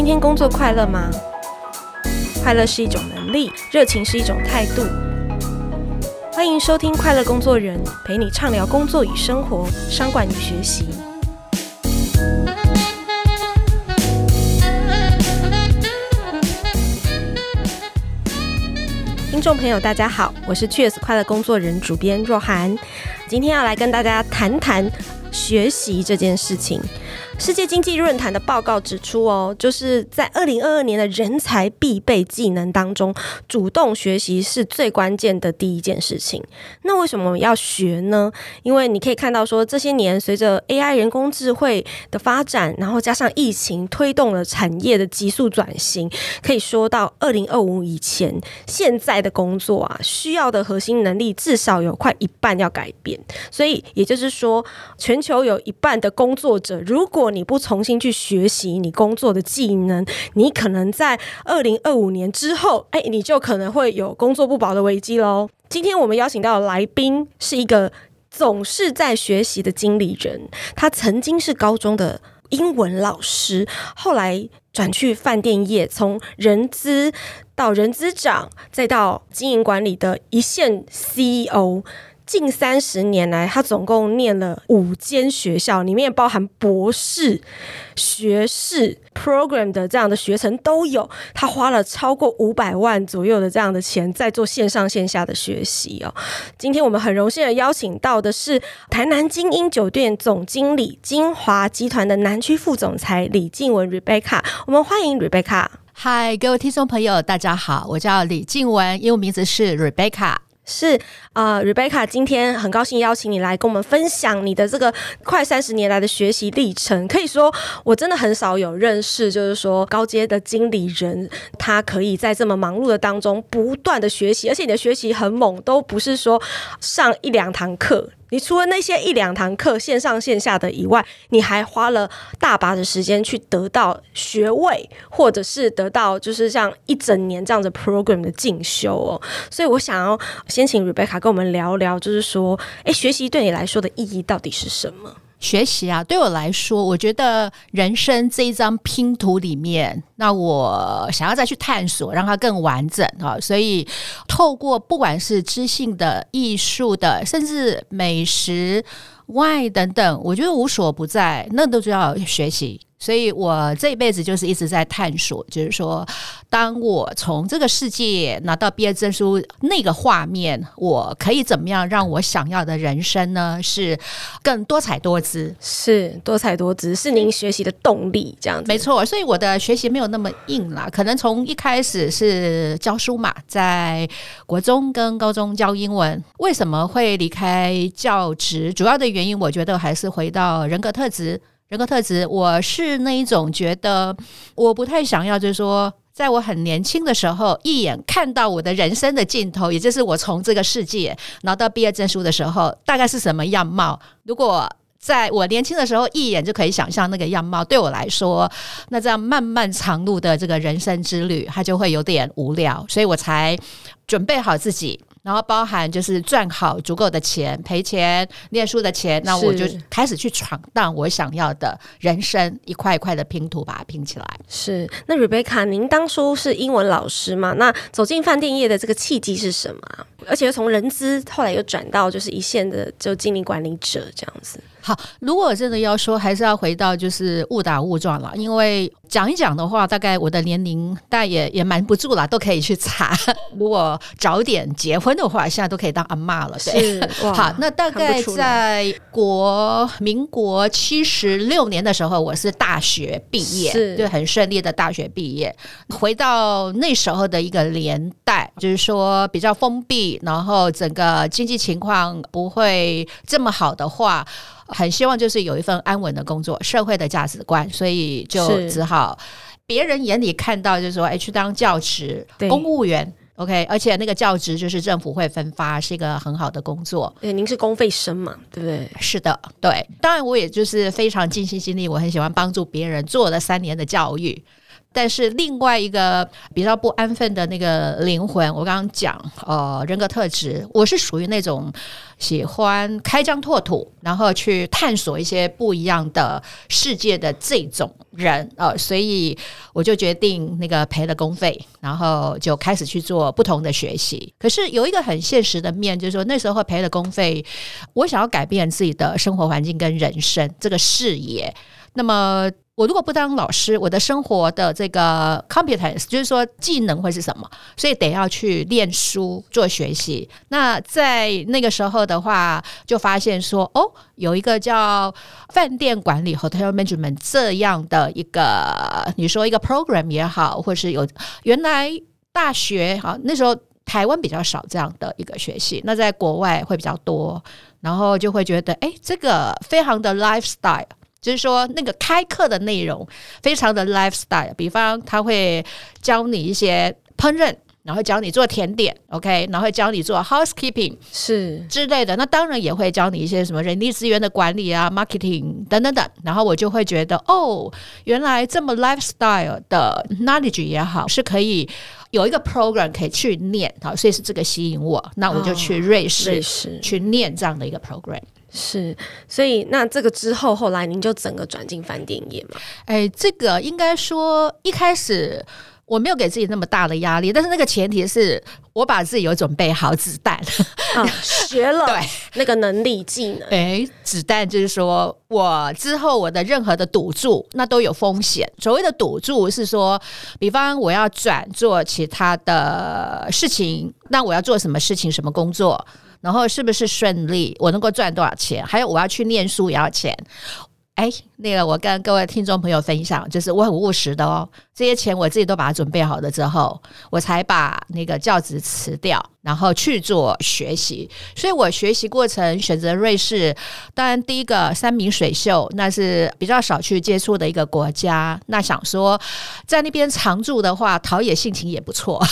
今天工作快乐吗？快乐是一种能力，热情是一种态度。欢迎收听《快乐工作人》，陪你畅聊工作与生活、商管与学习。听众朋友，大家好，我是 Cheers 快乐工作人主编若涵，今天要来跟大家谈谈学习这件事情。世界经济论坛的报告指出，哦，就是在二零二二年的人才必备技能当中，主动学习是最关键的第一件事情。那为什么要学呢？因为你可以看到，说这些年随着 AI 人工智慧的发展，然后加上疫情推动了产业的急速转型，可以说到二零二五以前，现在的工作啊，需要的核心能力至少有快一半要改变。所以也就是说，全球有一半的工作者，如果你不重新去学习你工作的技能，你可能在二零二五年之后，哎，你就可能会有工作不保的危机喽。今天我们邀请到的来宾是一个总是在学习的经理人，他曾经是高中的英文老师，后来转去饭店业，从人资到人资长，再到经营管理的一线 CEO。近三十年来，他总共念了五间学校，里面包含博士、学士 program 的这样的学程都有。他花了超过五百万左右的这样的钱在做线上线下的学习哦。今天我们很荣幸的邀请到的是台南精英酒店总经理、金华集团的南区副总裁李静文 Rebecca。我们欢迎 Rebecca。嗨，各位听众朋友，大家好，我叫李静文，英文名字是 Rebecca。是啊，呃，Rebecca，今天很高兴邀请你来跟我们分享你的这个快三十年来的学习历程。可以说，我真的很少有认识，就是说高阶的经理人，他可以在这么忙碌的当中不断的学习，而且你的学习很猛，都不是说上一两堂课。你除了那些一两堂课线上线下的以外，你还花了大把的时间去得到学位，或者是得到就是像一整年这样的 program 的进修哦。所以我想要先请 Rebecca 跟我们聊聊，就是说，诶，学习对你来说的意义到底是什么？学习啊，对我来说，我觉得人生这一张拼图里面，那我想要再去探索，让它更完整啊。所以，透过不管是知性的、艺术的，甚至美食、外等等，我觉得无所不在，那都需要学习。所以我这一辈子就是一直在探索，就是说，当我从这个世界拿到毕业证书那个画面，我可以怎么样让我想要的人生呢？是更多彩多姿，是多彩多姿，是您学习的动力，这样子。没错，所以我的学习没有那么硬啦，可能从一开始是教书嘛，在国中跟高中教英文。为什么会离开教职？主要的原因，我觉得还是回到人格特质。人格特质，我是那一种觉得我不太想要，就是说，在我很年轻的时候，一眼看到我的人生的尽头，也就是我从这个世界拿到毕业证书的时候，大概是什么样貌？如果在我年轻的时候，一眼就可以想象那个样貌，对我来说，那这样漫漫长路的这个人生之旅，它就会有点无聊，所以我才准备好自己。然后包含就是赚好足够的钱，赔钱念书的钱，那我就开始去闯荡我想要的人生，一块一块的拼图把它拼起来。是，那 Rebecca，您当初是英文老师嘛？那走进饭店业的这个契机是什么？而且又从人资后来又转到就是一线的就经理管理者这样子。好，如果真的要说，还是要回到就是误打误撞了，因为讲一讲的话，大概我的年龄大概也也瞒不住了，都可以去查。如果早点结婚的话，现在都可以当阿嬷了。对，好，那大概在国民国七十六年的时候，我是大学毕业，是对，很顺利的大学毕业。回到那时候的一个年代，就是说比较封闭，然后整个经济情况不会这么好的话。很希望就是有一份安稳的工作，社会的价值观，所以就只好别人眼里看到就是说，哎，去当教职、公务员，OK，而且那个教职就是政府会分发，是一个很好的工作。对，您是公费生嘛，对不对？是的，对。当然，我也就是非常尽心尽力，我很喜欢帮助别人，做了三年的教育。但是另外一个比较不安分的那个灵魂，我刚刚讲，呃，人格特质，我是属于那种喜欢开疆拓土，然后去探索一些不一样的世界的这种人，呃，所以我就决定那个赔了公费，然后就开始去做不同的学习。可是有一个很现实的面，就是说那时候赔了公费，我想要改变自己的生活环境跟人生这个视野，那么。我如果不当老师，我的生活的这个 competence 就是说技能会是什么？所以得要去练书做学习。那在那个时候的话，就发现说，哦，有一个叫饭店管理 （hotel management） 这样的一个，你说一个 program 也好，或是有原来大学好那时候台湾比较少这样的一个学习，那在国外会比较多，然后就会觉得，哎，这个非常的 lifestyle。就是说，那个开课的内容非常的 lifestyle，比方他会教你一些烹饪，然后教你做甜点，OK，然后会教你做 housekeeping 是之类的。那当然也会教你一些什么人力资源的管理啊，marketing 等等等。然后我就会觉得，哦，原来这么 lifestyle 的 knowledge 也好，是可以有一个 program 可以去念，好，所以是这个吸引我。那我就去瑞士，哦，瑞士去念这样的一个 program。是，所以那这个之后，后来您就整个转进饭店业嘛？哎，这个应该说一开始我没有给自己那么大的压力，但是那个前提是我把自己有准备好子弹，啊，学了 对那个能力技能。哎，子弹就是说我之后我的任何的赌注那都有风险。所谓的赌注是说，比方我要转做其他的事情，那我要做什么事情，什么工作？然后是不是顺利？我能够赚多少钱？还有我要去念书也要钱。哎，那个我跟各位听众朋友分享，就是我很务实的哦。这些钱我自己都把它准备好了之后，我才把那个教职辞掉。然后去做学习，所以我学习过程选择瑞士。当然，第一个山明水秀，那是比较少去接触的一个国家。那想说在那边常住的话，陶冶性情也不错，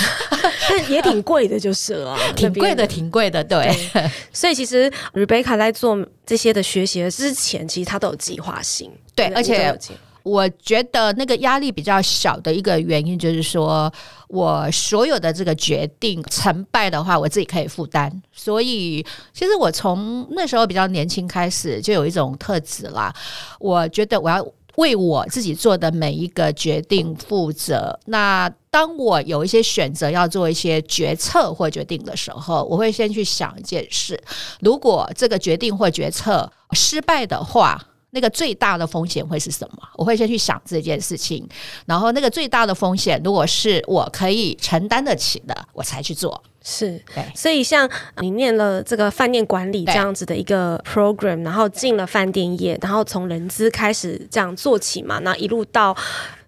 但也挺贵的，就是了，挺贵的，挺贵的。对，对，所以其实 Rebecca 在做这些的学习之前，其实他都有计划性。对，而且。我觉得那个压力比较小的一个原因，就是说我所有的这个决定成败的话，我自己可以负担。所以，其实我从那时候比较年轻开始，就有一种特质啦。我觉得我要为我自己做的每一个决定负责。那当我有一些选择要做一些决策或决定的时候，我会先去想一件事：如果这个决定或决策失败的话。那个最大的风险会是什么？我会先去想这件事情，然后那个最大的风险，如果是我可以承担得起的，我才去做。是，对。所以像你念了这个饭店管理这样子的一个 program，然后进了饭店业，然后从人资开始这样做起嘛，那一路到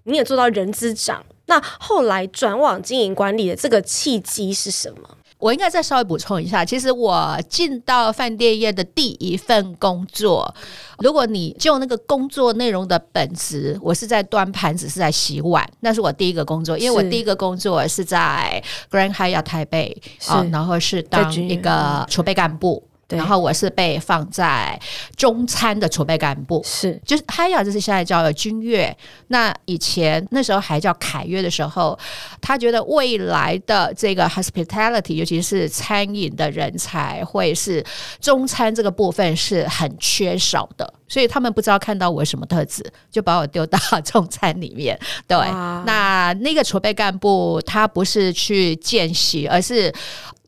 你也做到人资长，那后来转往经营管理的这个契机是什么？我应该再稍微补充一下，其实我进到饭店业的第一份工作，如果你就那个工作内容的本质，我是在端盘子，是在洗碗，那是我第一个工作，因为我第一个工作是在 Grand Hyatt 台北啊，然后是当一个储备干部。然后我是被放在中餐的储备干部，是。就是 Hyatt 就是现在叫君悦，那以前那时候还叫凯悦的时候，他觉得未来的这个 hospitality，尤其是餐饮的人才，会是中餐这个部分是很缺少的，所以他们不知道看到我什么特质，就把我丢到 中餐里面。对，那那个储备干部他不是去见习，而是。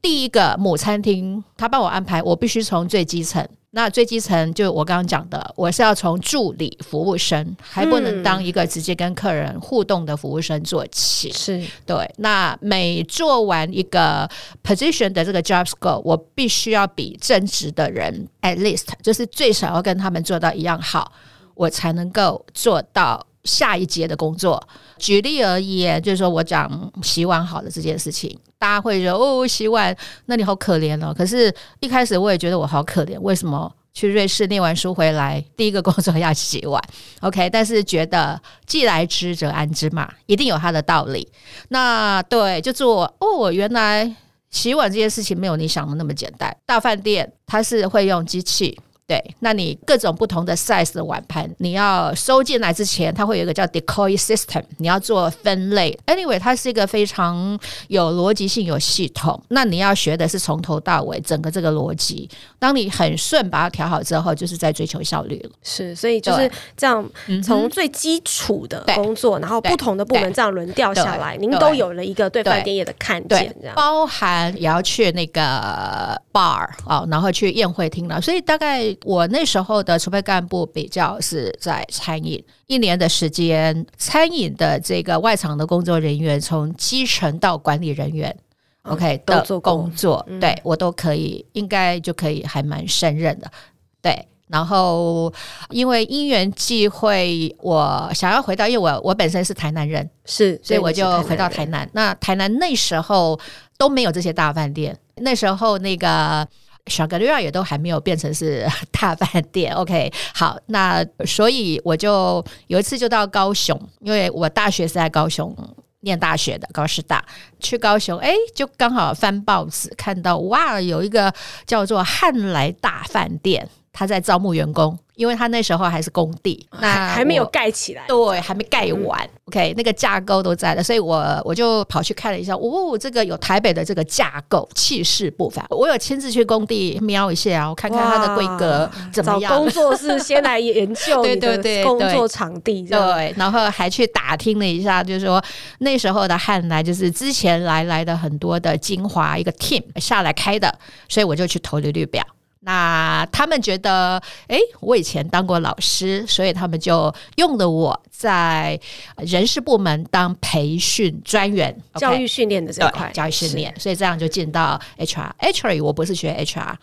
第一个母餐厅，他帮我安排，我必须从最基层。那最基层就我刚刚讲的，我是要从助理服务生，还不能当一个直接跟客人互动的服务生做起。是对。那每做完一个 position 的这个 job scope，我必须要比正职的人 at least 就是最少要跟他们做到一样好，我才能够做到下一阶的工作。举例而言，就是说我讲洗碗好的这件事情。大家会说哦，洗碗，那你好可怜哦。可是，一开始我也觉得我好可怜。为什么去瑞士念完书回来，第一个工作要洗碗？OK，但是觉得既来之则安之嘛，一定有它的道理。那对，就做哦，原来洗碗这件事情没有你想的那么简单。大饭店它是会用机器。对，那你各种不同的 size 的碗盘，你要收进来之前，它会有一个叫 decoy system，你要做分类。Anyway，它是一个非常有逻辑性、有系统。那你要学的是从头到尾整个这个逻辑。当你很顺把它调好之后，就是在追求效率了。是，所以就是这样，从最基础的工作，然后不同的部门这样轮调下来，您都有了一个对饭店业的看见，这样包含也要去那个 bar 啊，然后去宴会厅了。所以大概。我那时候的储备干部比较是在餐饮，一年的时间，餐饮的这个外场的工作人员，从基层到管理人员，嗯，OK 的工作，工作对、嗯、我都可以，应该就可以还蛮胜任的。对，然后因为因缘际会，我想要回到，因为我我本身是台南人，是，所以我就回到台南。那台南那时候都没有这些大饭店，那时候那个。小格瑞亚也都还没有变成是 大饭店，OK，好，那所以我就有一次就到高雄，因为我大学是在高雄念大学的，高师大，去高雄，哎，就刚好翻报纸看到，哇，有一个叫做汉来大饭店，他在招募员工。因为他那时候还是工地，那还没有盖起来，对，还没盖完。嗯、OK，那个架构都在的，所以我我就跑去看了一下。哦，这个有台北的这个架构气势不凡。我有亲自去工地瞄一下，我看看它的规格怎么样。找工作室先来研究 对对对工作场地，对，然后还去打听了一下，就是说那时候的汉来就是之前来来的很多的精华一个 team 下来开的，所以我就去投履历表。那他们觉得，哎，我以前当过老师，所以他们就用了我在人事部门当培训专员，教育训练的这块，教育训练，所以这样就进到 HR。Actually，我不是学 HR，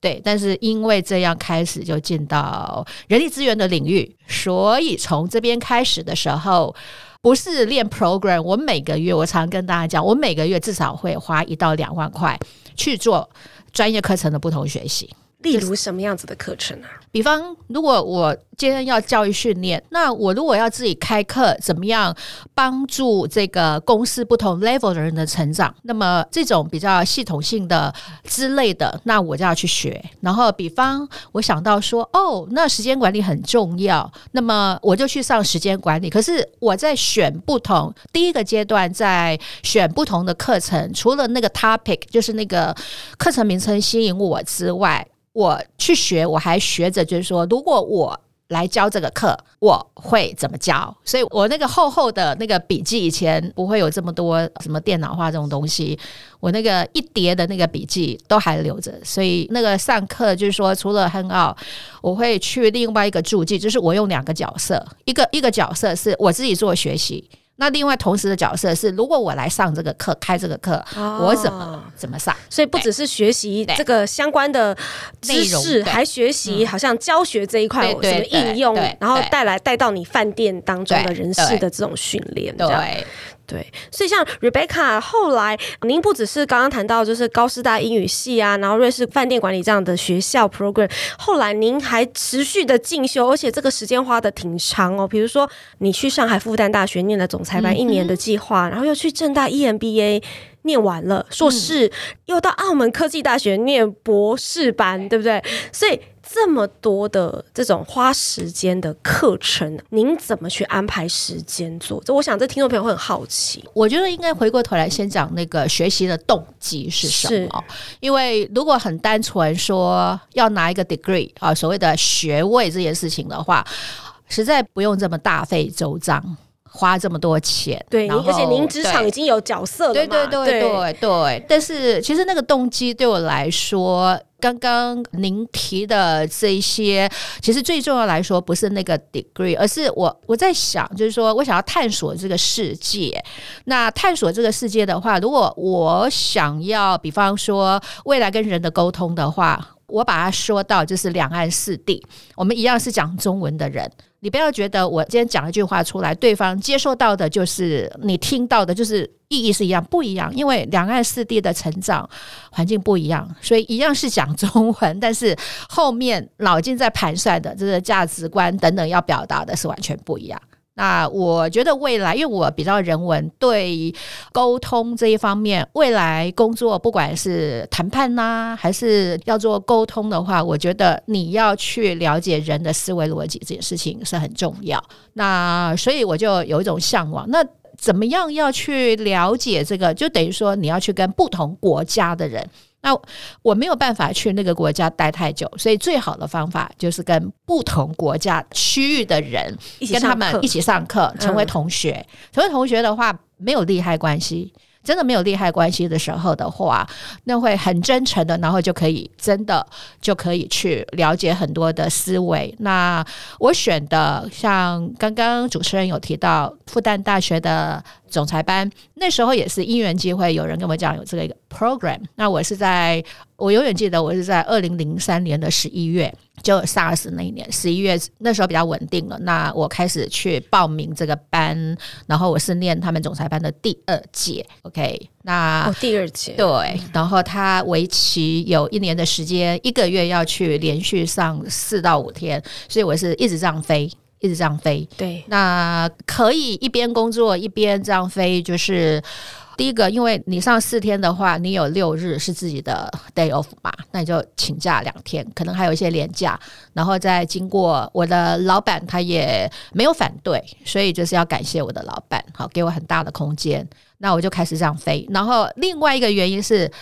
对，但是因为这样开始就进到人力资源的领域，所以从这边开始的时候，不是练 program，我每个月我常跟大家讲，我每个月至少会花一到两万块去做专业课程的不同学习。例如什么样子的课程啊？比方，如果我今天要教育训练，那我如果要自己开课，怎么样帮助这个公司不同 level 的人的成长？那么这种比较系统性的之类的，那我就要去学。然后，比方我想到说，哦，那时间管理很重要，那么我就去上时间管理。可是我在选不同第一个阶段，在选不同的课程，除了那个 topic，就是那个课程名称吸引我之外。我去学，我还学着，就是说，如果我来教这个课，我会怎么教？所以我那个厚厚的那个笔记，以前不会有这么多什么电脑化这种东西，我那个一叠的那个笔记都还留着。所以那个上课就是说，除了很好我会去另外一个助记，就是我用两个角色，一个一个角色是我自己做学习。那另外同时的角色是，如果我来上这个课，开这个课，哦、我怎么怎么上？所以不只是学习这个相关的知识，还学习好像教学这一块有什么应用，然后带来带到你饭店当中的人事的这种训练，对。对，所以像 Rebecca 后来，您不只是刚刚谈到就是高师大英语系啊，然后瑞士饭店管理这样的学校 program，后来您还持续的进修，而且这个时间花的挺长哦。比如说你去上海复旦大学念了总裁班一年的计划，嗯、然后又去正大 EMBA 念完了硕士，嗯、又到澳门科技大学念博士班，对不对？所以。这么多的这种花时间的课程，您怎么去安排时间做？这我想这听众朋友会很好奇。我觉得应该回过头来先讲那个学习的动机是什么？因为如果很单纯说要拿一个 degree 啊，所谓的学位这件事情的话，实在不用这么大费周章。花这么多钱，对，而且您职场已经有角色了对对对对，对。但是其实那个动机对我来说，刚刚您提的这一些，其实最重要来说不是那个 degree，而是我我在想，就是说我想要探索这个世界。那探索这个世界的话，如果我想要，比方说未来跟人的沟通的话，我把它说到就是两岸四地，我们一样是讲中文的人。你不要觉得我今天讲一句话出来，对方接受到的就是你听到的，就是意义是一样，不一样。因为两岸四地的成长环境不一样，所以一样是讲中文，但是后面脑筋在盘算的这个价值观等等要表达的是完全不一样。那我觉得未来，因为我比较人文，对沟通这一方面，未来工作不管是谈判呐、还是要做沟通的话，我觉得你要去了解人的思维逻辑这件事情是很重要。那所以我就有一种向往。那怎么样要去了解这个？就等于说你要去跟不同国家的人。那我没有办法去那个国家待太久，所以最好的方法就是跟不同国家区域的人，跟他们一起上课，成为同学。成为同学的话，没有利害关系。真的没有利害关系的时候的话，那会很真诚的，然后就可以真的就可以去了解很多的思维。那我选的像刚刚主持人有提到复旦大学的总裁班，那时候也是因缘机会，有人跟我讲有这个一个 program。那我是在我永远记得，我是在二零零三年的十一月。就 SARS 那一年十一月，那时候比较稳定了。那我开始去报名这个班，然后我是念他们总裁班的第二届。OK，那、哦、第二届对，然后他为期有一年的时间，一个月要去连续上四到五天，所以我是一直这样飞，一直这样飞。对，那可以一边工作一边这样飞，就是。第一个，因为你上四天的话，你有六日是自己的 day off 嘛，那你就请假两天，可能还有一些连假，然后再经过我的老板，他也没有反对，所以就是要感谢我的老板，好给我很大的空间，那我就开始这样飞。然后另外一个原因是，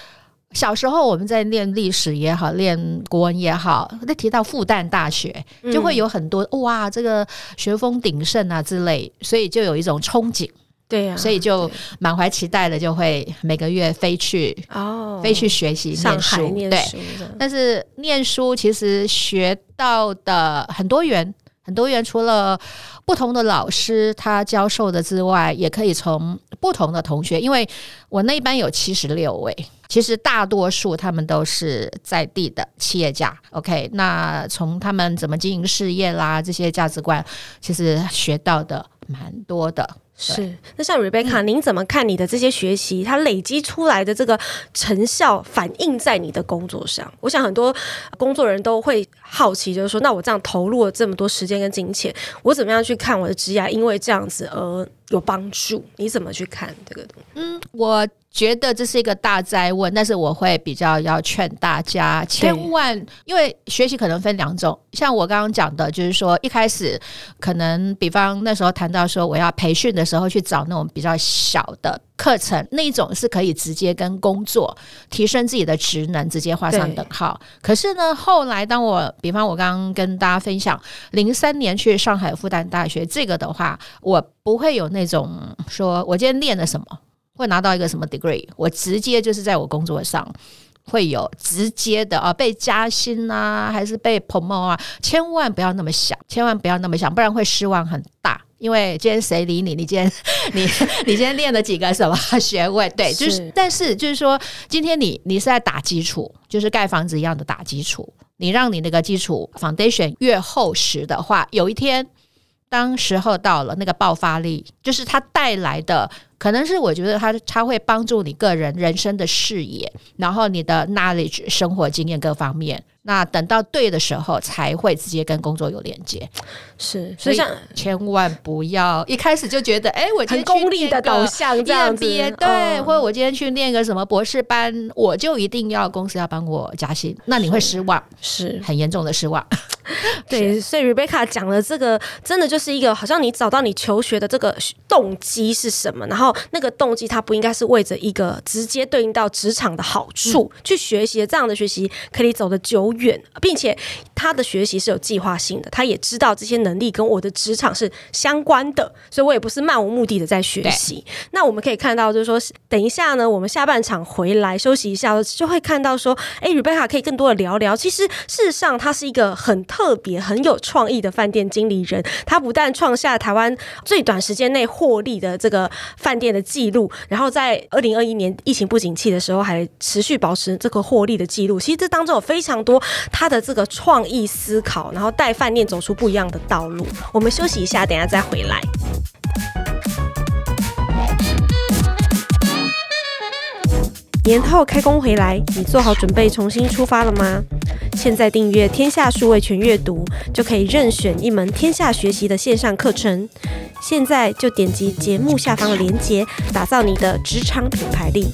小时候我们在念历史也好，念国文也好，那提到复旦大学，就会有很多、嗯、哇，这个学风鼎盛啊之类，所以就有一种憧憬。对呀、啊，所以就满怀期待的就会每个月飞去哦，飞去学习念书，念书对。但是念书其实学到的很多元，很多元。除了不同的老师他教授的之外，也可以从不同的同学。因为我那一班有七十六位，其实大多数他们都是在地的企业家。OK，那从他们怎么经营事业啦，这些价值观，其实学到的蛮多的。是，那像 Rebecca，、嗯、您怎么看你的这些学习，它累积出来的这个成效，反映在你的工作上？我想很多工作人都会好奇，就是说，那我这样投入了这么多时间跟金钱，我怎么样去看我的职业？因为这样子而有帮助？你怎么去看这个东西？嗯，我。觉得这是一个大灾问，但是我会比较要劝大家，千万，因为学习可能分两种，像我刚刚讲的，就是说一开始可能，比方那时候谈到说我要培训的时候，去找那种比较小的课程，那一种是可以直接跟工作提升自己的职能直接画上等号。可是呢，后来当我比方我刚刚跟大家分享零三年去上海复旦大学这个的话，我不会有那种说我今天练了什么。会拿到一个什么 degree？我直接就是在我工作上会有直接的啊，被加薪啊，还是被 promote 啊？千万不要那么想，千万不要那么想，不然会失望很大。因为今天谁理你？你今天 你你今天练了几个什么学位？对，就是，是但是就是说，今天你你是在打基础，就是盖房子一样的打基础。你让你那个基础 foundation 越厚实的话，有一天当时候到了，那个爆发力就是它带来的。可能是我觉得它它会帮助你个人人生的视野，然后你的 knowledge 生活经验各方面。那等到对的时候，才会直接跟工作有连接。是，所以像千万不要一开始就觉得，哎，我今天功利的导向这样子，对，哦、或者我今天去念个什么博士班，我就一定要公司要帮我加薪，那你会失望，是很严重的失望。对，所以 Rebecca 讲的这个，真的就是一个，好像你找到你求学的这个动机是什么，然后那个动机它不应该是为着一个直接对应到职场的好处、嗯、去学习，这样的学习可以走得久。远，并且他的学习是有计划性的，他也知道这些能力跟我的职场是相关的，所以我也不是漫无目的的在学习。那我们可以看到，就是说，等一下呢，我们下半场回来休息一下，就会看到说，哎，Rebecca 可以更多的聊聊。其实事实上，他是一个很特别、很有创意的饭店经理人。他不但创下台湾最短时间内获利的这个饭店的记录，然后在二零二一年疫情不景气的时候，还持续保持这个获利的记录。其实这当中有非常多。他的这个创意思考，然后带饭店走出不一样的道道路。我们休息一下，等下再回来。年后开工回来，你做好准备重新出发了吗？现在订阅天下数位全阅读，就可以任选一门天下学习的线上课程。现在就点击节目下方的链接，打造你的职场品牌力。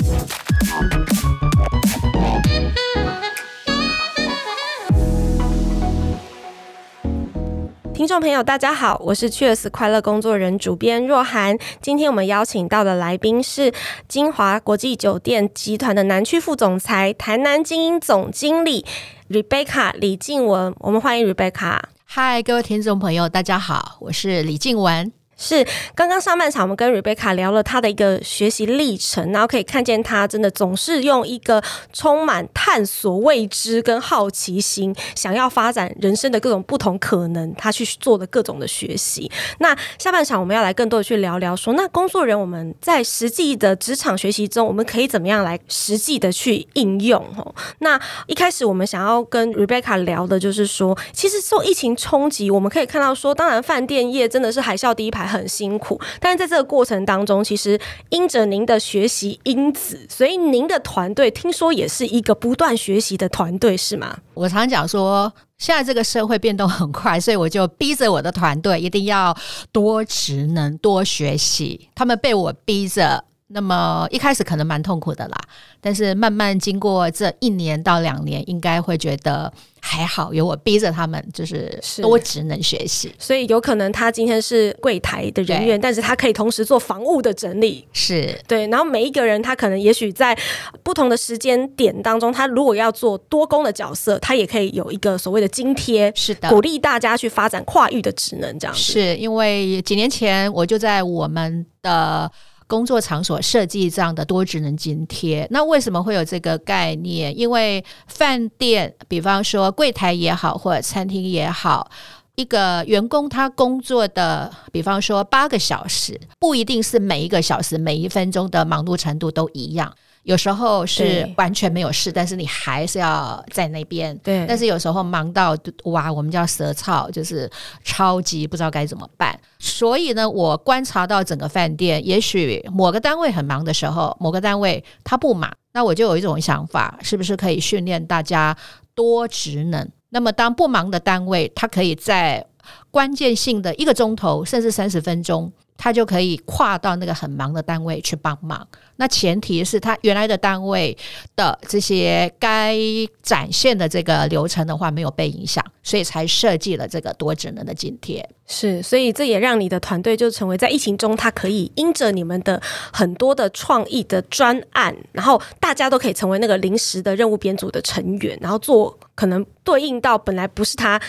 听众朋友，大家好，我是 Cheers 快乐工作人主编若涵。今天我们邀请到的来宾是金华国际酒店集团的南区副总裁、台南精英总经理 Rebecca 李静文。我们欢迎 Rebecca。嗨，各位听众朋友，大家好，我是李静文。是刚刚上半场，我们跟 Rebecca 聊了她的一个学习历程，然后可以看见她真的总是用一个充满探索未知跟好奇心，想要发展人生的各种不同可能，她去做的各种的学习。那下半场我们要来更多的去聊聊说，那工作人我们在实际的职场学习中，我们可以怎么样来实际的去应用？哦，那一开始我们想要跟 Rebecca 聊的就是说，其实受疫情冲击，我们可以看到说，当然饭店业真的是海啸第一排。很辛苦，但是在这个过程当中，其实因着您的学习因子，所以您的团队听说也是一个不断学习的团队，是吗？我常讲说，现在这个社会变动很快，所以我就逼着我的团队一定要多职能、多学习。他们被我逼着。那么一开始可能蛮痛苦的啦，但是慢慢经过这一年到两年，应该会觉得还好，有我逼着他们，就是多职能学习。所以有可能他今天是柜台的人员，但是他可以同时做房务的整理，是对。然后每一个人他可能也许在不同的时间点当中，他如果要做多工的角色，他也可以有一个所谓的津贴，是的，鼓励大家去发展跨域的职能，这样子。是因为几年前我就在我们的。工作场所设计这样的多职能津贴，那为什么会有这个概念？因为饭店，比方说柜台也好，或者餐厅也好，一个员工他工作的，比方说八个小时，不一定是每一个小时、每一分钟的忙碌程度都一样。有时候是完全没有事，但是你还是要在那边。对，但是有时候忙到哇，我们叫舌操，就是超级不知道该怎么办。所以呢，我观察到整个饭店，也许某个单位很忙的时候，某个单位他不忙，那我就有一种想法，是不是可以训练大家多职能？那么当不忙的单位，他可以在关键性的一个钟头，甚至三十分钟。他就可以跨到那个很忙的单位去帮忙，那前提是他原来的单位的这些该展现的这个流程的话没有被影响，所以才设计了这个多职能的津贴。是，所以这也让你的团队就成为在疫情中，他可以因着你们的很多的创意的专案，然后大家都可以成为那个临时的任务编组的成员，然后做可能对应到本来不是他。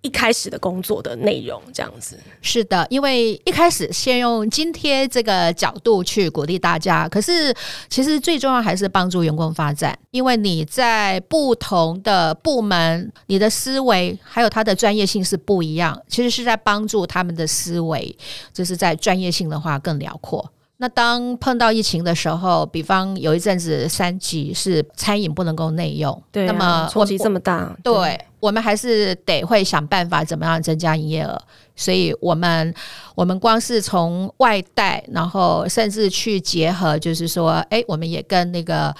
一开始的工作的内容这样子。是的，因为一开始先用津贴这个角度去鼓励大家，可是其实最重要还是帮助员工发展，因为你在不同的部门，你的思维还有他的专业性是不一样，其实是在帮助他们的思维，就是在专业性的话更辽阔。那当碰到疫情的时候，比方有一阵子三级是餐饮不能够内用，对啊，那么冲击这么大，对。对我们还是得会想办法，怎么样增加营业额。所以，我们我们光是从外带，然后甚至去结合，就是说，哎，我们也跟那个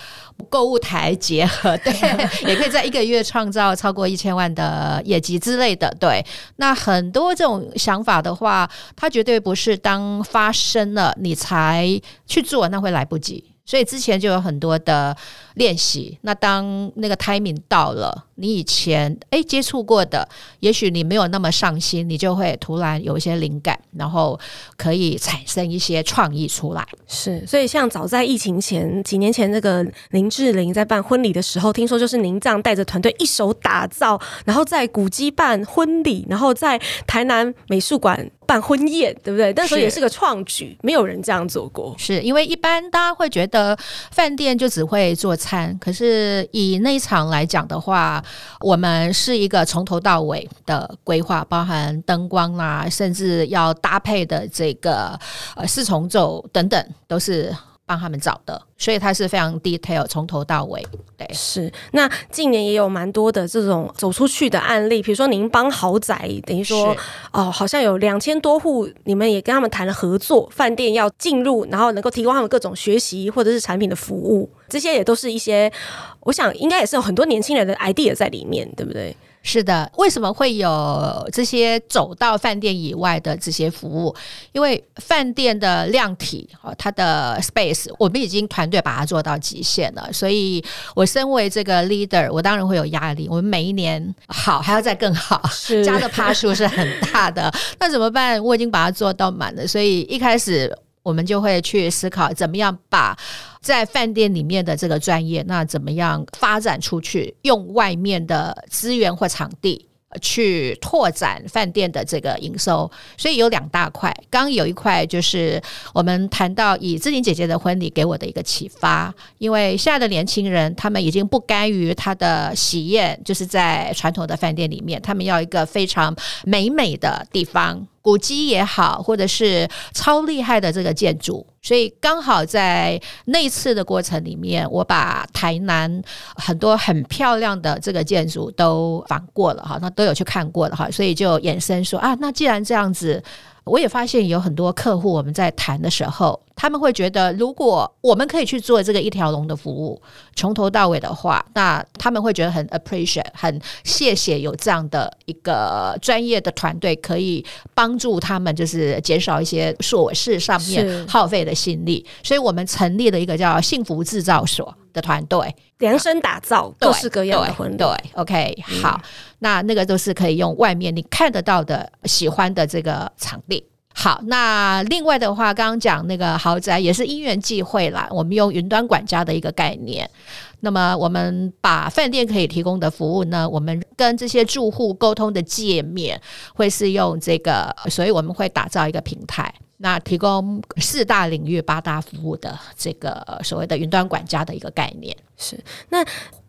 购物台结合，对，也可以在一个月创造超过一千万的业绩之类的。对，那很多这种想法的话，它绝对不是当发生了你才去做，那会来不及。所以之前就有很多的练习。那当那个 timing 到了，你以前诶接触过的，也许你没有那么上心，你就会突然有一些灵感，然后可以产生一些创意出来。是，所以像早在疫情前几年前，那个林志玲在办婚礼的时候，听说就是您这样带着团队一手打造，然后在古迹办婚礼，然后在台南美术馆办婚宴，对不对？那时候也是个创举，没有人这样做过。是因为一般大家会觉得饭店就只会做看，可是以那一场来讲的话，我们是一个从头到尾的规划，包含灯光啦，甚至要搭配的这个呃四重奏等等，都是。帮他们找的，所以它是非常 detail，从头到尾。对，是。那近年也有蛮多的这种走出去的案例，比如说您帮豪宅，等于说哦，好像有两千多户，你们也跟他们谈了合作，饭店要进入，然后能够提供他们各种学习或者是产品的服务，这些也都是一些，我想应该也是有很多年轻人的 idea 在里面，对不对？是的，为什么会有这些走到饭店以外的这些服务？因为饭店的量体哦，它的 space，我们已经团队把它做到极限了。所以，我身为这个 leader，我当然会有压力。我们每一年好还要再更好，加的趴数是很大的。那怎么办？我已经把它做到满了。所以一开始我们就会去思考，怎么样把在饭店里面的这个专业，那怎么样发展出去，用外面的资源或场地。去拓展饭店的这个营收，所以有两大块。刚有一块就是我们谈到以志玲姐姐的婚礼给我的一个启发，因为现在的年轻人他们已经不甘于他的喜宴就是在传统的饭店里面，他们要一个非常美美的地方。古迹也好，或者是超厉害的这个建筑，所以刚好在那次的过程里面，我把台南很多很漂亮的这个建筑都访过了哈，那都有去看过了哈，所以就衍生说啊，那既然这样子。我也发现有很多客户，我们在谈的时候，他们会觉得，如果我们可以去做这个一条龙的服务，从头到尾的话，那他们会觉得很 appreciate，很谢谢有这样的一个专业的团队，可以帮助他们，就是减少一些琐事上面耗费的心力。所以我们成立了一个叫幸福制造所的团队，量身打造各式各样的婚礼。对，对，，OK，好。嗯那那个都是可以用外面你看得到的喜欢的这个场地。好，那另外的话，刚刚讲那个豪宅也是因缘际会啦。我们用云端管家的一个概念，那么我们把饭店可以提供的服务呢，我们跟这些住户沟通的界面会是用这个，所以我们会打造一个平台，那提供四大领域八大服务的这个所谓的云端管家的一个概念。是那。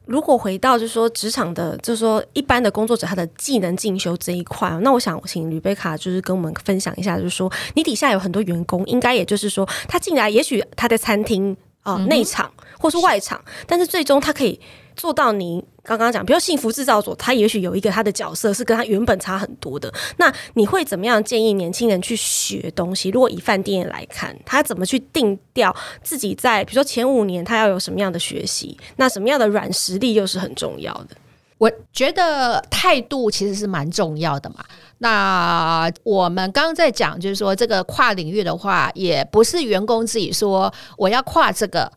如果回到就是说职场的，就是说一般的工作者他的技能进修这一块，那我想请吕贝卡就是跟我们分享一下，就是说你底下有很多员工，应该也就是说他进来，也许他在餐厅啊、呃、内场或是外场，但是最终他可以。做到你刚刚讲，比如幸福制造所，他也许有一个他的角色是跟他原本差很多的。那你会怎么样建议年轻人去学东西？如果以饭店来看，他怎么去定调自己在比如说前五年他要有什么样的学习？那什么样的软实力又是很重要的？我觉得态度其实是蛮重要的嘛。那我们刚刚在讲，就是说这个跨领域的话，也不是员工自己说我要跨这个，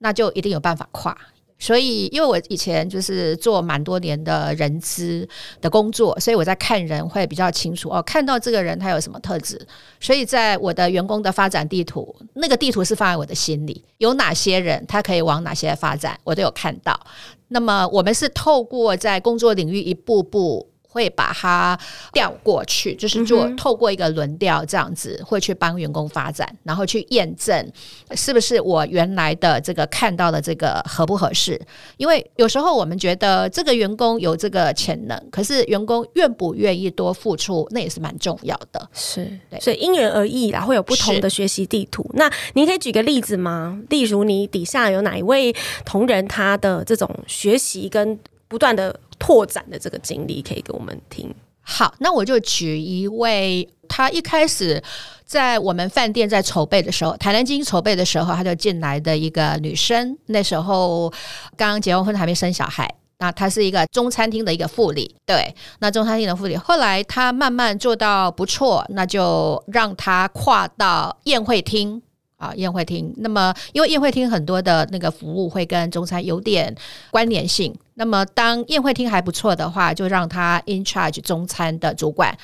那就一定有办法跨。所以，因为我以前就是做蛮多年的人资的工作，所以我在看人会比较清楚哦。看到这个人他有什么特质，所以在我的员工的发展地图，那个地图是放在我的心里，有哪些人他可以往哪些发展，我都有看到。那么，我们是透过在工作领域一步步。会把它调过去，就是做透过一个轮调这样子，会去帮员工发展，然后去验证是不是我原来的这个看到的这个合不合适。因为有时候我们觉得这个员工有这个潜能，可是员工愿不愿意多付出，那也是蛮重要的。是，对，所以因人而异啦，会有不同的学习地图。那您可以举个例子吗？例如你底下有哪一位同仁，他的这种学习跟不断的。拓展的这个经历可以给我们听。好，那我就举一位，他一开始在我们饭店在筹备的时候，台南金筹备的时候，他就进来的一个女生。那时候刚刚结完婚，还没生小孩。那她是一个中餐厅的一个副理，对，那中餐厅的副理。后来她慢慢做到不错，那就让她跨到宴会厅。啊，宴会厅。那么，因为宴会厅很多的那个服务会跟中餐有点关联性。那么，当宴会厅还不错的话，就让他 in charge 中餐的主管。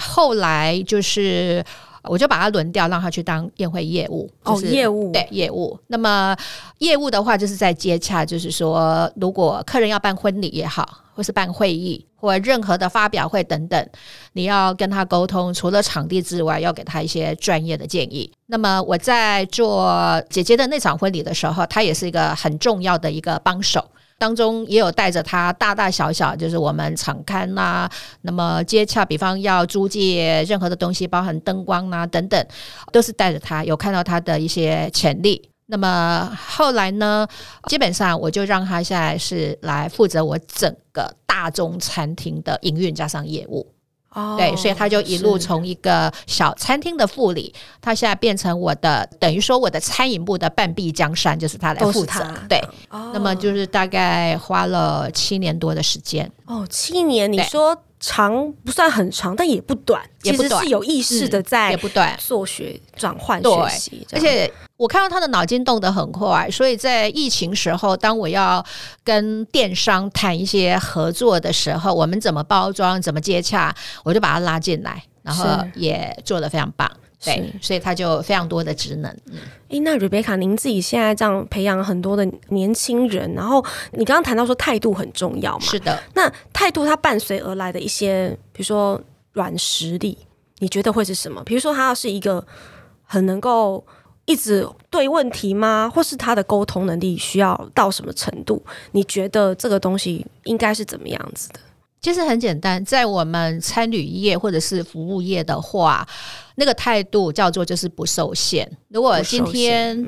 后来就是，我就把他轮调，让他去当宴会业务。就是、哦，业务对业务。那么，业务的话就是在接洽，就是说，如果客人要办婚礼也好，或是办会议。或任何的发表会等等，你要跟他沟通，除了场地之外，要给他一些专业的建议。那么我在做姐姐的那场婚礼的时候，他也是一个很重要的一个帮手，当中也有带着他大大小小，就是我们场刊呐，那么接洽，比方要租借任何的东西，包含灯光啊等等，都是带着他，有看到他的一些潜力。那么后来呢，基本上我就让他现在是来负责我整个大中餐厅的营运加上业务。哦，对，所以他就一路从一个小餐厅的副理，他现在变成我的，等于说我的餐饮部的半壁江山，就是他来负责。对，哦，那么就是大概花了七年多的时间。哦，七年，你说。长不算很长，但也不短，也不短，其实是有意识的在也不短做学转换学习。而且我看到他的脑筋动得很快，所以在疫情时候，当我要跟电商谈一些合作的时候，我们怎么包装、怎么接洽，我就把他拉进来，然后也做得非常棒。对，所以他就非常多的职能。嗯，诶，那 Rebecca，您自己现在这样培养很多的年轻人，然后你刚刚谈到说态度很重要嘛？是的。那态度它伴随而来的一些，比如说软实力，你觉得会是什么？比如说他要是一个很能够一直对问题吗？或是他的沟通能力需要到什么程度？你觉得这个东西应该是怎么样子的？其实很简单，在我们餐旅业或者是服务业的话，那个态度叫做就是不受限。如果今天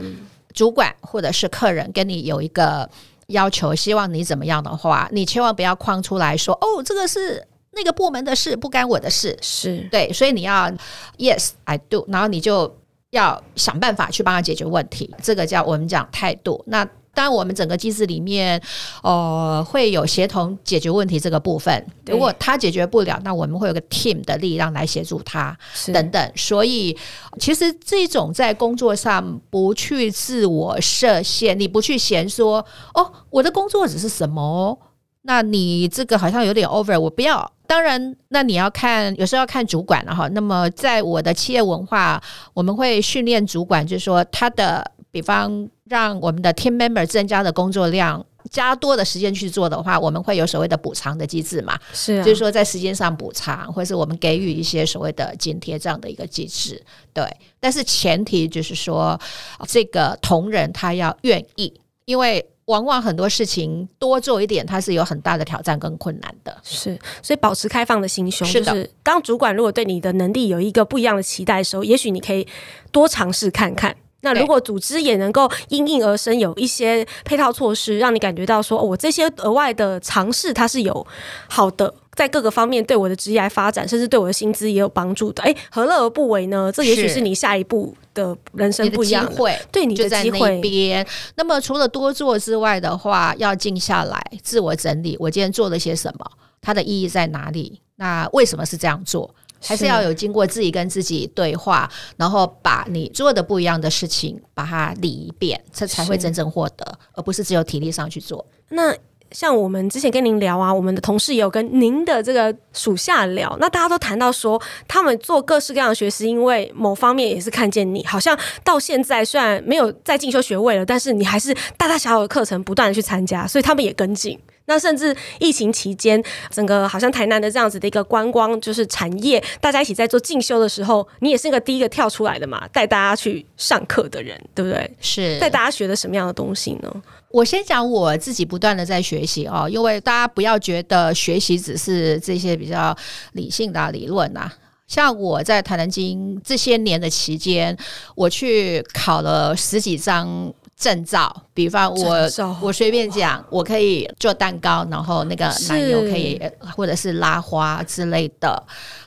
主管或者是客人跟你有一个要求，希望你怎么样的话，你千万不要框出来说：“哦，这个是那个部门的事，不干我的事。”是对，所以你要 Yes, I do，然后你就要想办法去帮他解决问题。这个叫我们讲态度。那当然，我们整个机制里面，呃，会有协同解决问题这个部分。如果他解决不了，那我们会有个 team 的力量来协助他，等等。所以，其实这种在工作上不去自我设限，你不去嫌说，哦，我的工作只是什么哦？那你这个好像有点 over，我不要。当然，那你要看，有时候要看主管了哈。那么，在我的企业文化，我们会训练主管，就是说他的。比方让我们的 team member 增加的工作量加多的时间去做的话，我们会有所谓的补偿的机制嘛？是、啊，就是说在时间上补偿，或是我们给予一些所谓的津贴这样的一个机制。对，但是前提就是说，这个同仁他要愿意，因为往往很多事情多做一点，他是有很大的挑战跟困难的。是，所以保持开放的心胸。是的，就是当主管如果对你的能力有一个不一样的期待的时候，也许你可以多尝试看看。那如果组织也能够因应而生，有一些配套措施，让你感觉到说，哦，我这些额外的尝试，它是有好的，在各个方面对我的职业发展，甚至对我的薪资也有帮助的。哎，何乐而不为呢？这也许是你下一步的人生不一样的机会，对你的机会。边。那么除了多做之外的话，要静下来，自我整理，我今天做了些什么？它的意义在哪里？那为什么是这样做？还是要有经过自己跟自己对话，然后把你做的不一样的事情把它理一遍，这才会真正获得，而不是只有体力上去做。那像我们之前跟您聊啊，我们的同事也有跟您的这个属下聊，那大家都谈到说，他们做各式各样的学习，因为某方面也是看见你，好像到现在虽然没有在进修学位了，但是你还是大大小小的课程不断的去参加，所以他们也跟进。那甚至疫情期间，整个好像台南的这样子的一个观光就是产业，大家一起在做进修的时候，你也是一个第一个跳出来的嘛，带大家去上课的人，对不对？是带大家学的什么样的东西呢？我先讲我自己不断的在学习哦，因为大家不要觉得学习只是这些比较理性的理论呐。像我在台南经这些年的期间，我去考了十几张。证照，比方我我随便讲，我可以做蛋糕，然后那个奶油可以，或者是拉花之类的，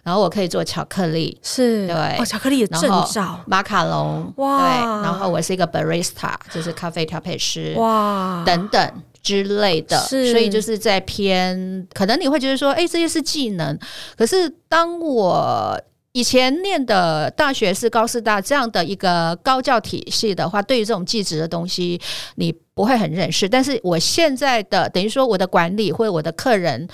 然后我可以做巧克力，是。对，哦，巧克力的证照，马卡龙，哇，对，然后我是一个 barista，就是咖啡调配师，哇，等等之类的，所以就是在偏，可能你会觉得说，哎，这些是技能，可是当我。以前念的大学是高师大这样的一个高教体系的话，对于这种技职的东西，你不会很认识。但是我现在的等于说，我的管理或者我的客人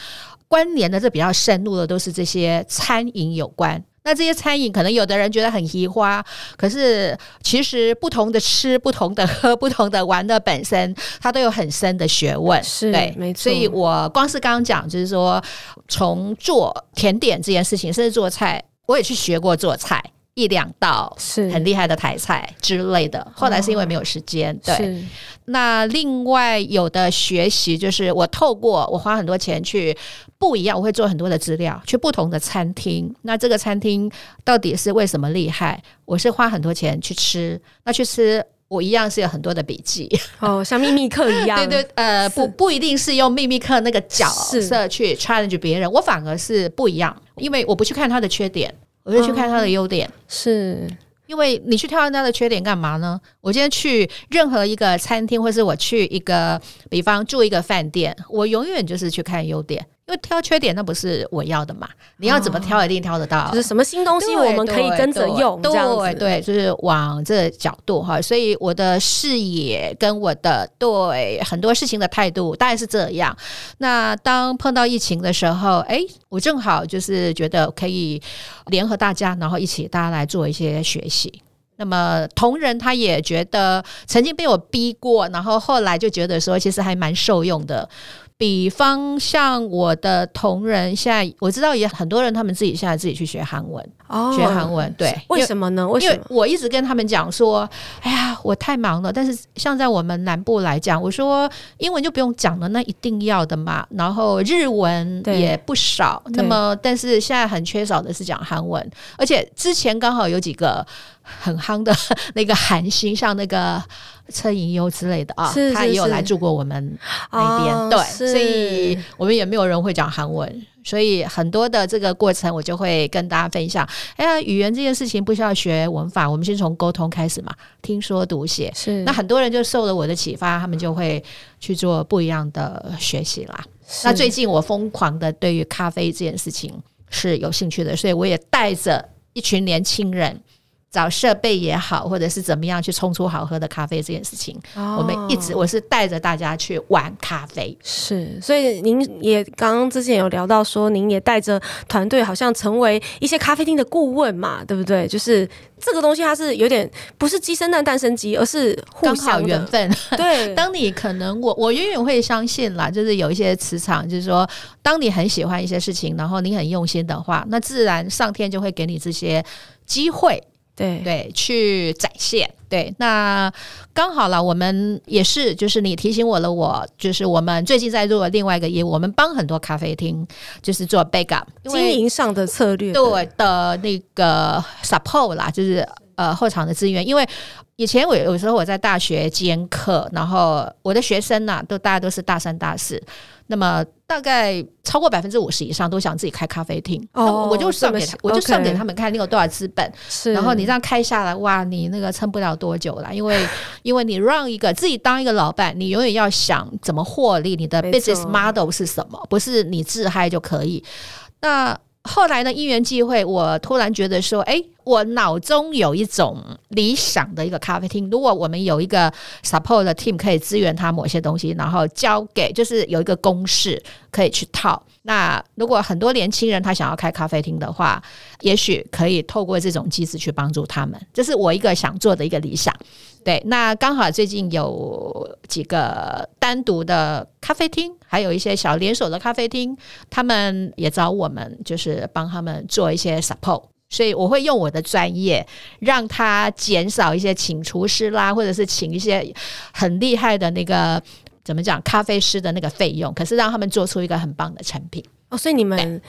关联的这比较深入的，都是这些餐饮有关。那这些餐饮可能有的人觉得很奇花，可是其实不同的吃、不同的喝、不同的玩的本身，它都有很深的学问。是，对，没错。所以我光是刚刚讲，就是说从做甜点这件事情，甚至做菜。我也去学过做菜，一两道是很厉害的台菜之类的。后来是因为没有时间，哦、对。那另外有的学习就是我透过我花很多钱去不一样，我会做很多的资料，去不同的餐厅。那这个餐厅到底是为什么厉害？我是花很多钱去吃，那去吃我一样是有很多的笔记哦，像秘密课一样。对对，呃，不不一定是用秘密课那个角色去 challenge 别人，我反而是不一样，因为我不去看他的缺点，我就去看他的优点。哦、是因为你去挑人家的缺点干嘛呢？我今天去任何一个餐厅，或是我去一个，比方住一个饭店，我永远就是去看优点。因为挑缺点那不是我要的嘛？你要怎么挑一定挑得到，哦，就是什么新东西我们可以跟着用，对对，对，就是往这个角度哈。所以我的视野跟我的对很多事情的态度大概是这样。那当碰到疫情的时候，哎，我正好就是觉得可以联合大家，然后一起大家来做一些学习。那么同仁他也觉得曾经被我逼过，然后后来就觉得说其实还蛮受用的。比方像我的同仁，现在我知道也很多人，他们自己现在自己去学韩文，哦，学韩文，对，为什么呢？为什么？因为我一直跟他们讲说，哎呀，我太忙了。但是像在我们南部来讲，我说英文就不用讲了，那一定要的嘛。然后日文也不少，那么但是现在很缺少的是讲韩文，而且之前刚好有几个。很夯的 那个韩星，像那个车银优之类的啊，他也有来住过我们那边，哦、对，所以我们也没有人会讲韩文，所以很多的这个过程我就会跟大家分享。哎呀，语言这件事情不需要学文法，我们先从沟通开始嘛，听说读写。是，那很多人就受了我的启发，他们就会去做不一样的学习啦。那最近我疯狂的对于咖啡这件事情是有兴趣的，所以我也带着一群年轻人。找设备也好，或者是怎么样去冲出好喝的咖啡这件事情，哦、我们一直我是带着大家去玩咖啡。是，所以您也刚刚之前有聊到说，您也带着团队，好像成为一些咖啡厅的顾问嘛，对不对？就是这个东西，它是有点不是鸡生蛋，蛋生鸡，而是互相缘分。对，当你可能我我永远会相信啦，就是有一些磁场，就是说，当你很喜欢一些事情，然后你很用心的话，那自然上天就会给你这些机会。对对，去展现。对，那刚好了，我们也是，就是你提醒我了，我就是我们最近在做另外一个业务，我们帮很多咖啡厅就是做 backup 经营上的策略，对的那个 support 啦，就是呃后场的资源，因为。以前我有时候我在大学兼课，然后我的学生呐、啊，都大家都是大三、大四，那么大概超过百分之五十以上都想自己开咖啡厅。哦，我就算给他，我就算给他们看你有多少资本，是，然后你这样开下来，哇，你那个撑不了多久了，因为 因为你让一个自己当一个老板，你永远要想怎么获利，你的 business model 是什么，不是你自嗨就可以。那后来呢，因缘际会，我突然觉得说，哎。我脑中有一种理想的一个咖啡厅，如果我们有一个 support 的 team 可以支援他某些东西，然后交给就是有一个公式可以去套。那如果很多年轻人他想要开咖啡厅的话，也许可以透过这种机制去帮助他们。这是我一个想做的一个理想。对，那刚好最近有几个单独的咖啡厅，还有一些小连锁的咖啡厅，他们也找我们，就是帮他们做一些 support。所以我会用我的专业，让他减少一些请厨师啦，或者是请一些很厉害的那个怎么讲咖啡师的那个费用，可是让他们做出一个很棒的产品哦。所以你们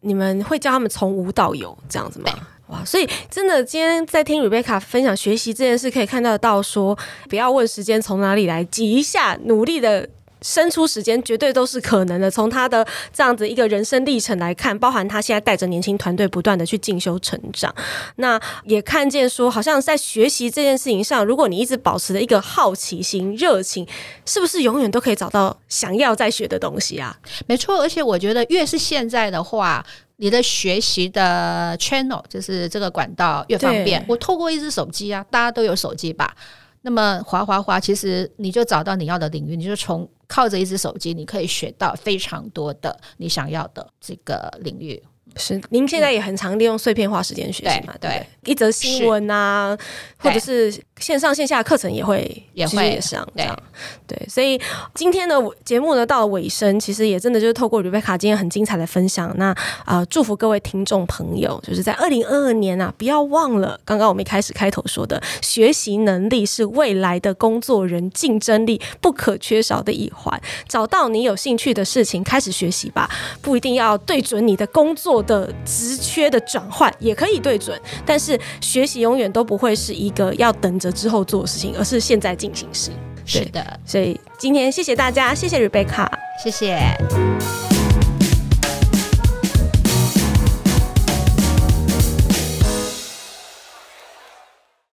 你们会教他们从无到有这样子吗？哇！所以真的今天在听 Rebecca 分享学习这件事，可以看得到说，不要问时间从哪里来，挤一下努力的。生出时间绝对都是可能的。从他的这样子一个人生历程来看，包含他现在带着年轻团队不断的去进修成长，那也看见说，好像在学习这件事情上，如果你一直保持着一个好奇心、热情，是不是永远都可以找到想要再学的东西啊？没错，而且我觉得越是现在的话，你的学习的 channel 就是这个管道越方便。我透过一只手机啊，大家都有手机吧？那么滑滑滑，其实你就找到你要的领域，你就从。靠着一只手机，你可以学到非常多的你想要的这个领域。是，您现在也很常利用碎片化时间学习嘛？对，对对，一则新闻啊，或者是线上线下课程也会也会上这样。对，对，所以今天的节目呢到了尾声，其实也真的就是透过 Rebecca 今天很精彩的分享，那啊、呃、祝福各位听众朋友，就是在二零二二年啊，不要忘了刚刚我们一开始开头说的，学习能力是未来的工作人竞争力不可缺少的一环。找到你有兴趣的事情，开始学习吧，不一定要对准你的工作的职缺的转换，也可以对准，但是学习永远都不会是一个要等着。择之后做的事情，而是现在进行时。是的，所以今天谢谢大家，谢谢 Rebecca，谢谢。